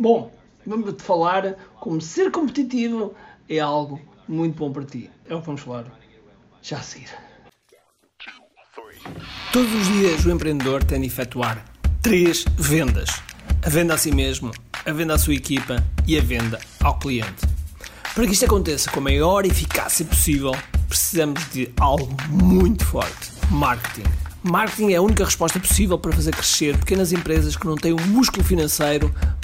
Bom, vamos-te falar como ser competitivo é algo muito bom para ti. É o que vamos falar já a seguir. Todos os dias o empreendedor tem de efetuar três vendas: a venda a si mesmo, a venda à sua equipa e a venda ao cliente. Para que isto aconteça com a maior eficácia possível, precisamos de algo muito forte: marketing. Marketing é a única resposta possível para fazer crescer pequenas empresas que não têm o músculo financeiro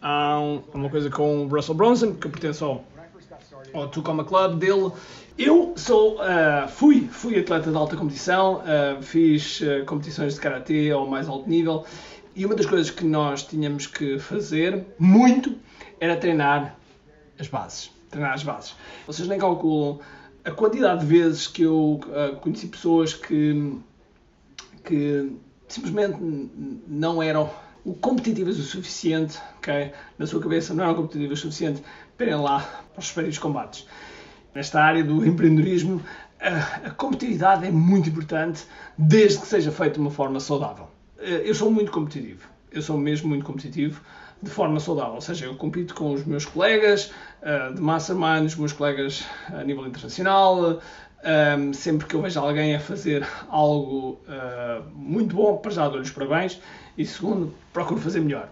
a, um, uma coisa com o Russell Bronson, que pertence ao, ao Tucoma Club dele. Eu sou, uh, fui, fui atleta de alta competição, uh, fiz uh, competições de karatê ao mais alto nível e uma das coisas que nós tínhamos que fazer muito era treinar as bases. Treinar as bases. Vocês nem calculam a quantidade de vezes que eu conheci pessoas que, que simplesmente não eram competitivas o suficiente, okay? na sua cabeça não eram competitivas o suficiente para irem lá para os respectivos combates. Nesta área do empreendedorismo, a, a competitividade é muito importante, desde que seja feita de uma forma saudável. Eh, eu sou muito competitivo, eu sou mesmo muito competitivo de forma saudável, ou seja, eu compito com os meus colegas uh, de mastermind, os meus colegas a nível internacional, um, sempre que eu vejo alguém a fazer algo uh, muito bom, para já dou-lhes parabéns e segundo, procuro fazer melhor.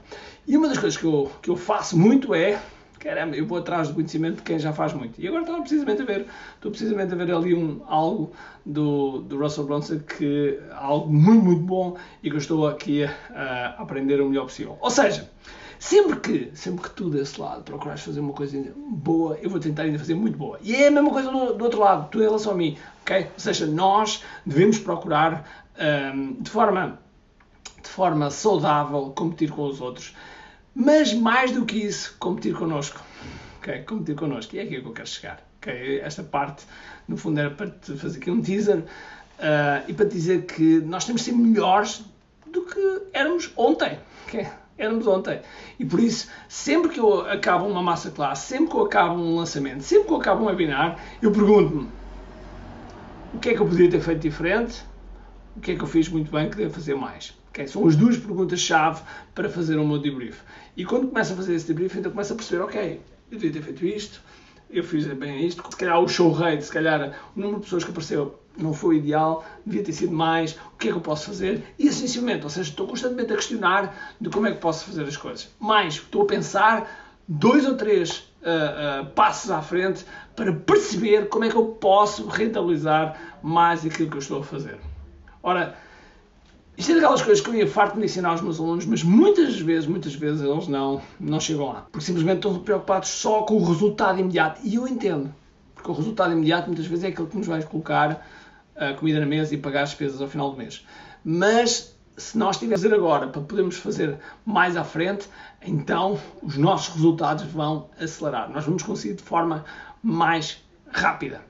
E uma das coisas que eu, que eu faço muito é, caramba, eu vou atrás do conhecimento de quem já faz muito. E agora estou precisamente a ver, estou precisamente a ver ali um, algo do, do Russell Brunson que algo muito, muito bom e que eu estou aqui a, a aprender o melhor possível. Ou seja, Sempre que, sempre que tu desse lado procurares fazer uma coisa boa, eu vou tentar ainda fazer muito boa. E é a mesma coisa do, do outro lado, tu em relação a mim, ok? Ou seja, nós devemos procurar um, de forma de forma saudável competir com os outros, mas mais do que isso, competir connosco. Okay? Competir connosco. E é aqui que eu quero chegar. Esta parte, no fundo, era para te fazer aqui um teaser uh, e para te dizer que nós temos de ser melhores do que éramos ontem. Okay? Éramos ontem. E por isso, sempre que eu acabo uma massa classe, sempre que eu acabo um lançamento, sempre que eu acabo um webinar, eu pergunto-me o que é que eu poderia ter feito diferente, o que é que eu fiz muito bem que devo fazer mais. Okay? São as duas perguntas-chave para fazer o meu debrief. E quando começo a fazer esse debrief, então começo a perceber, ok, eu devia ter feito isto, eu fiz bem isto, se calhar o show rate, se calhar o número de pessoas que apareceu não foi ideal, devia ter sido mais, o que é que eu posso fazer? E essencialmente, ou seja, estou constantemente a questionar de como é que posso fazer as coisas. Mais, estou a pensar dois ou três uh, uh, passos à frente para perceber como é que eu posso rentabilizar mais aquilo que eu estou a fazer. Ora, isto é daquelas coisas que eu ia farto de ensinar aos meus alunos, mas muitas vezes, muitas vezes eles não, não chegam lá. Porque simplesmente estão preocupados só com o resultado imediato. E eu entendo. Porque o resultado imediato muitas vezes é aquilo que nos vai colocar a comida na mesa e pagar as despesas ao final do mês. Mas se nós tivermos agora para podermos fazer mais à frente, então os nossos resultados vão acelerar. Nós vamos conseguir de forma mais rápida.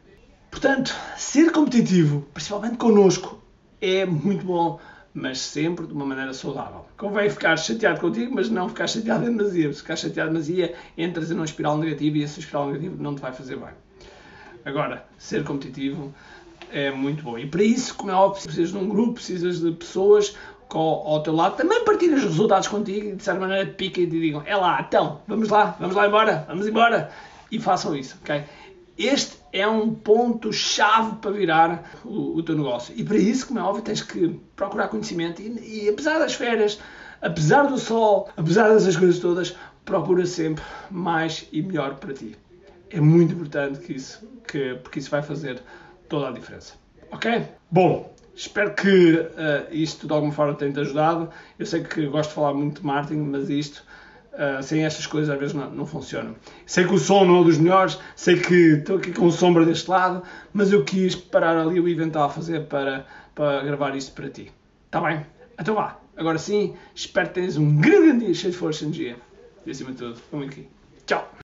Portanto, ser competitivo, principalmente connosco, é muito bom, mas sempre de uma maneira saudável. Convém ficar chateado contigo, mas não ficar chateado em demasia. Se ficar chateado em demasia, entras em uma espiral negativa e essa espiral negativa não te vai fazer bem. Agora, ser competitivo é muito bom. E para isso, como é óbvio, precisas de um grupo, precisas de pessoas ao, teu lado, também partilhem os resultados contigo e de certa maneira piquem e te digam, é lá, então, vamos lá, vamos lá embora, vamos embora. E façam isso, ok? Este é um ponto-chave para virar o, o, teu negócio. E para isso, como é óbvio, tens que procurar conhecimento. E, e apesar das férias, apesar do sol, apesar dessas coisas todas, procura sempre mais e melhor para ti. É muito importante que isso, que, porque isso vai fazer toda a diferença. Ok? Bom, espero que uh, isto de alguma forma tenha-te ajudado. Eu sei que gosto de falar muito de marketing, mas isto, uh, sem estas coisas, às vezes não, não funciona. Sei que o som não é dos melhores, sei que estou aqui com sombra deste lado, mas eu quis parar ali o evento a fazer para, para gravar isto para ti. Está bem? Então vá. Agora sim, espero que tenhas um grande dia cheio de força e energia. E acima de tudo, um aqui. Tchau!